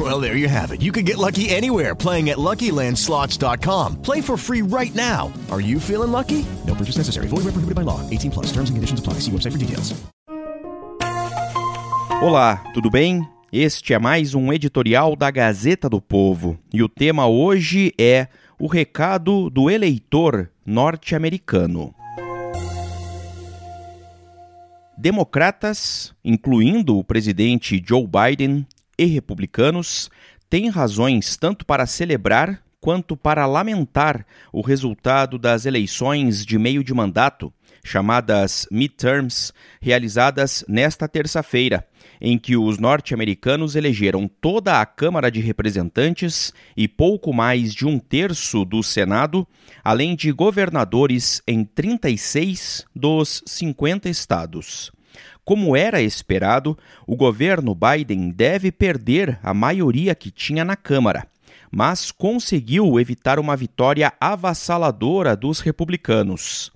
Well, there you have it. You can get lucky anywhere playing at LuckyLandSlots.com. Play for free right now. Are you feeling lucky? No purchase necessary. Void where prohibited by law. 18 plus. Terms and conditions apply. See website for details. Olá, tudo bem? Este é mais um editorial da Gazeta do Povo e o tema hoje é o recado do eleitor norte-americano. Democratas, incluindo o presidente Joe Biden, e republicanos, têm razões tanto para celebrar quanto para lamentar o resultado das eleições de meio de mandato, chamadas midterms, realizadas nesta terça-feira, em que os norte-americanos elegeram toda a Câmara de Representantes e pouco mais de um terço do Senado, além de governadores em 36 dos 50 estados. Como era esperado, o governo Biden deve perder a maioria que tinha na Câmara, mas conseguiu evitar uma vitória avassaladora dos republicanos.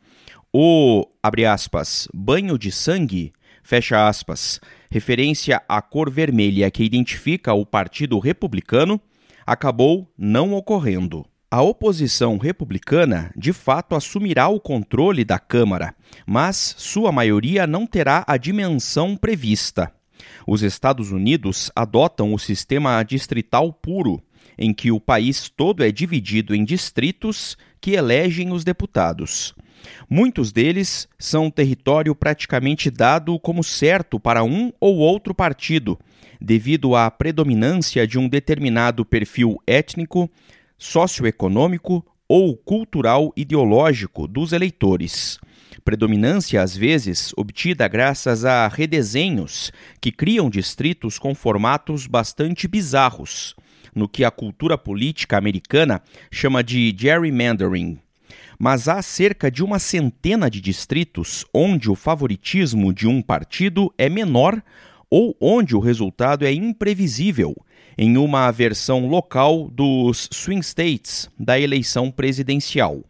O, abre aspas, banho de sangue, fecha aspas, referência à cor vermelha que identifica o Partido Republicano, acabou não ocorrendo. A oposição republicana de fato assumirá o controle da Câmara, mas sua maioria não terá a dimensão prevista. Os Estados Unidos adotam o sistema distrital puro, em que o país todo é dividido em distritos que elegem os deputados. Muitos deles são território praticamente dado como certo para um ou outro partido, devido à predominância de um determinado perfil étnico, socioeconômico ou cultural ideológico dos eleitores. Predominância, às vezes, obtida graças a redesenhos que criam distritos com formatos bastante bizarros, no que a cultura política americana chama de gerrymandering mas há cerca de uma centena de distritos onde o favoritismo de um partido é menor ou onde o resultado é imprevisível, em uma versão local dos swing states da eleição presidencial.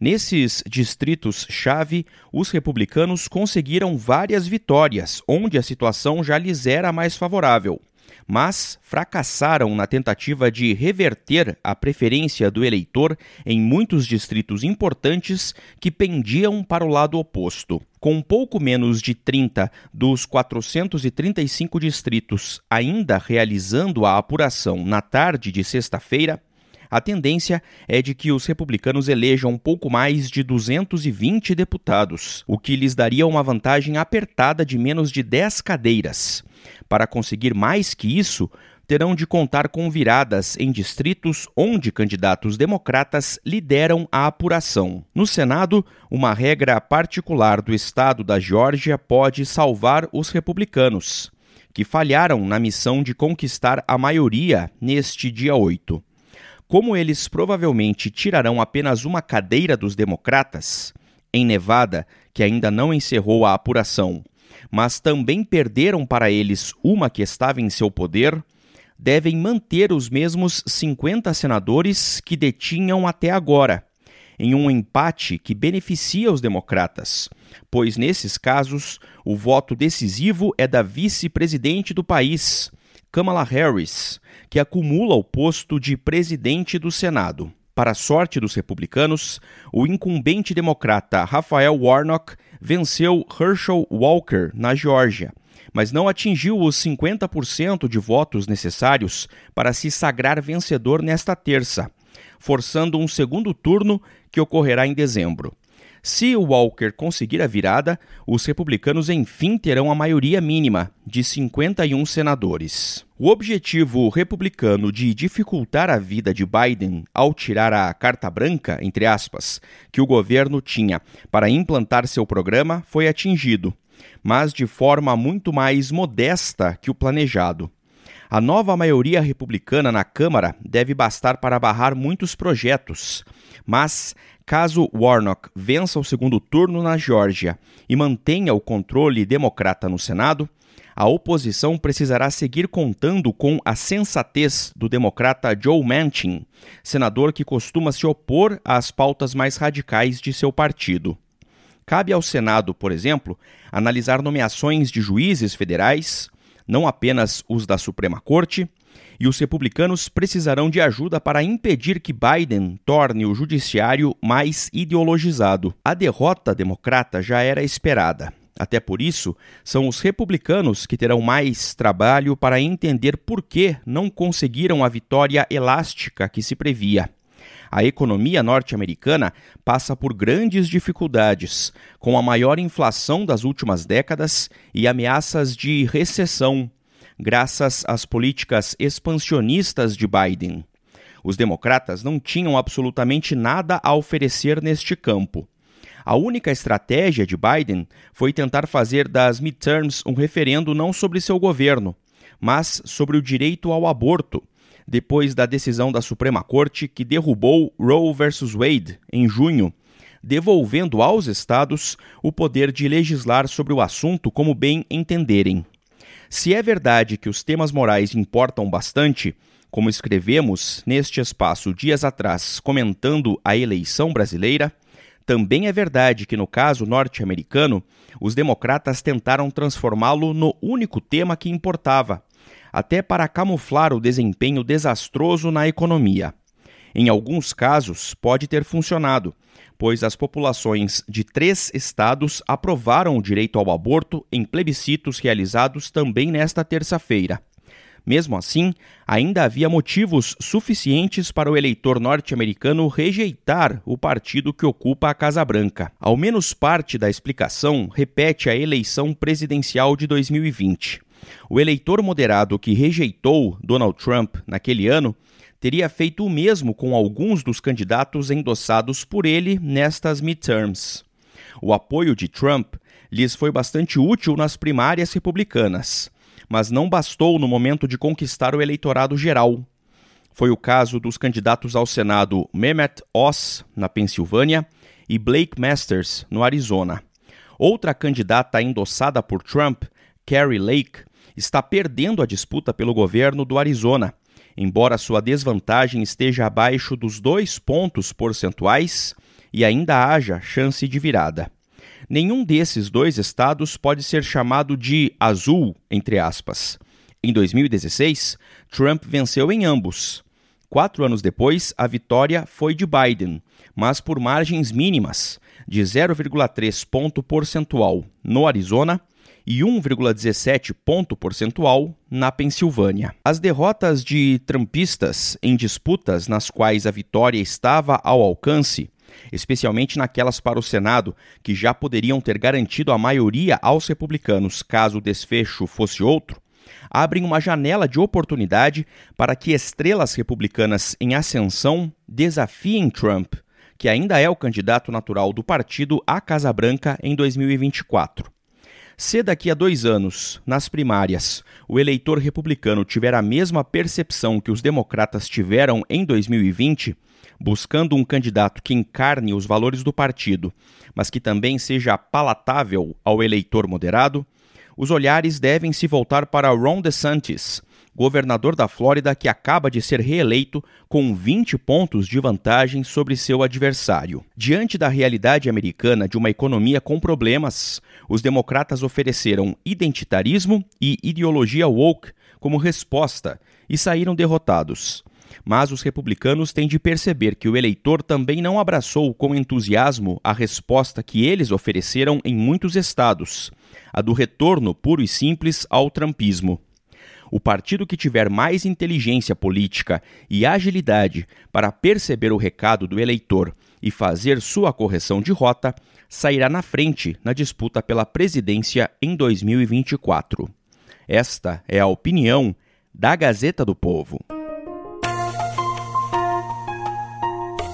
Nesses distritos-chave, os republicanos conseguiram várias vitórias, onde a situação já lhes era mais favorável mas fracassaram na tentativa de reverter a preferência do eleitor em muitos distritos importantes que pendiam para o lado oposto. Com pouco menos de 30 dos 435 distritos ainda realizando a apuração na tarde de sexta-feira, a tendência é de que os republicanos elejam pouco mais de 220 deputados, o que lhes daria uma vantagem apertada de menos de 10 cadeiras. Para conseguir mais que isso, terão de contar com viradas em distritos onde candidatos democratas lideram a apuração. No Senado, uma regra particular do estado da Geórgia pode salvar os republicanos, que falharam na missão de conquistar a maioria neste dia 8. Como eles provavelmente tirarão apenas uma cadeira dos democratas, em Nevada, que ainda não encerrou a apuração, mas também perderam para eles uma que estava em seu poder, devem manter os mesmos 50 senadores que detinham até agora, em um empate que beneficia os democratas, pois nesses casos o voto decisivo é da vice-presidente do país, Kamala Harris, que acumula o posto de presidente do Senado. Para a sorte dos republicanos, o incumbente democrata Rafael Warnock venceu Herschel Walker na Geórgia, mas não atingiu os 50% de votos necessários para se sagrar vencedor nesta terça, forçando um segundo turno que ocorrerá em dezembro. Se Walker conseguir a virada, os republicanos enfim terão a maioria mínima, de 51 senadores. O objetivo republicano de dificultar a vida de Biden ao tirar a carta branca, entre aspas, que o governo tinha para implantar seu programa foi atingido, mas de forma muito mais modesta que o planejado. A nova maioria republicana na Câmara deve bastar para barrar muitos projetos, mas caso Warnock vença o segundo turno na Geórgia e mantenha o controle democrata no Senado, a oposição precisará seguir contando com a sensatez do democrata Joe Manchin, senador que costuma se opor às pautas mais radicais de seu partido. Cabe ao Senado, por exemplo, analisar nomeações de juízes federais, não apenas os da Suprema Corte, e os republicanos precisarão de ajuda para impedir que Biden torne o judiciário mais ideologizado. A derrota democrata já era esperada. Até por isso, são os republicanos que terão mais trabalho para entender por que não conseguiram a vitória elástica que se previa. A economia norte-americana passa por grandes dificuldades, com a maior inflação das últimas décadas e ameaças de recessão, graças às políticas expansionistas de Biden. Os democratas não tinham absolutamente nada a oferecer neste campo. A única estratégia de Biden foi tentar fazer das midterms um referendo não sobre seu governo, mas sobre o direito ao aborto, depois da decisão da Suprema Corte que derrubou Roe vs. Wade em junho, devolvendo aos estados o poder de legislar sobre o assunto como bem entenderem. Se é verdade que os temas morais importam bastante, como escrevemos neste espaço dias atrás comentando a eleição brasileira, também é verdade que, no caso norte-americano, os democratas tentaram transformá-lo no único tema que importava, até para camuflar o desempenho desastroso na economia. Em alguns casos, pode ter funcionado, pois as populações de três estados aprovaram o direito ao aborto em plebiscitos realizados também nesta terça-feira. Mesmo assim, ainda havia motivos suficientes para o eleitor norte-americano rejeitar o partido que ocupa a Casa Branca. Ao menos parte da explicação repete a eleição presidencial de 2020. O eleitor moderado que rejeitou Donald Trump naquele ano teria feito o mesmo com alguns dos candidatos endossados por ele nestas midterms. O apoio de Trump lhes foi bastante útil nas primárias republicanas mas não bastou no momento de conquistar o eleitorado geral. Foi o caso dos candidatos ao Senado Mehmet Oz, na Pensilvânia, e Blake Masters, no Arizona. Outra candidata endossada por Trump, Carrie Lake, está perdendo a disputa pelo governo do Arizona, embora sua desvantagem esteja abaixo dos dois pontos percentuais e ainda haja chance de virada. Nenhum desses dois estados pode ser chamado de azul, entre aspas. Em 2016, Trump venceu em ambos. Quatro anos depois, a vitória foi de Biden, mas por margens mínimas, de 0,3 ponto percentual no Arizona e 1,17 ponto percentual na Pensilvânia. As derrotas de trumpistas em disputas nas quais a vitória estava ao alcance especialmente naquelas para o Senado, que já poderiam ter garantido a maioria aos republicanos caso o desfecho fosse outro, abrem uma janela de oportunidade para que estrelas republicanas em ascensão desafiem Trump, que ainda é o candidato natural do partido à Casa Branca em 2024. Se daqui a dois anos, nas primárias, o eleitor republicano tiver a mesma percepção que os democratas tiveram em 2020, buscando um candidato que encarne os valores do partido, mas que também seja palatável ao eleitor moderado, os olhares devem se voltar para Ron DeSantis, governador da Flórida que acaba de ser reeleito com 20 pontos de vantagem sobre seu adversário. Diante da realidade americana de uma economia com problemas, os democratas ofereceram identitarismo e ideologia woke como resposta e saíram derrotados. Mas os republicanos têm de perceber que o eleitor também não abraçou com entusiasmo a resposta que eles ofereceram em muitos estados, a do retorno puro e simples ao trumpismo. O partido que tiver mais inteligência política e agilidade para perceber o recado do eleitor e fazer sua correção de rota sairá na frente na disputa pela presidência em 2024. Esta é a opinião da Gazeta do Povo.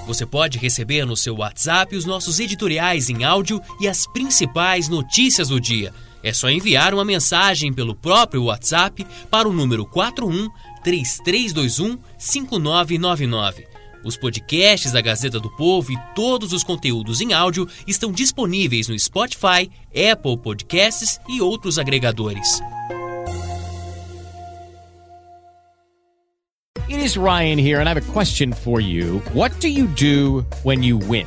Você pode receber no seu WhatsApp os nossos editoriais em áudio e as principais notícias do dia. É só enviar uma mensagem pelo próprio WhatsApp para o número 41 3321 5999. Os podcasts da Gazeta do Povo e todos os conteúdos em áudio estão disponíveis no Spotify, Apple Podcasts e outros agregadores. It is Ryan here, and I have a question for you. What do you do when you win?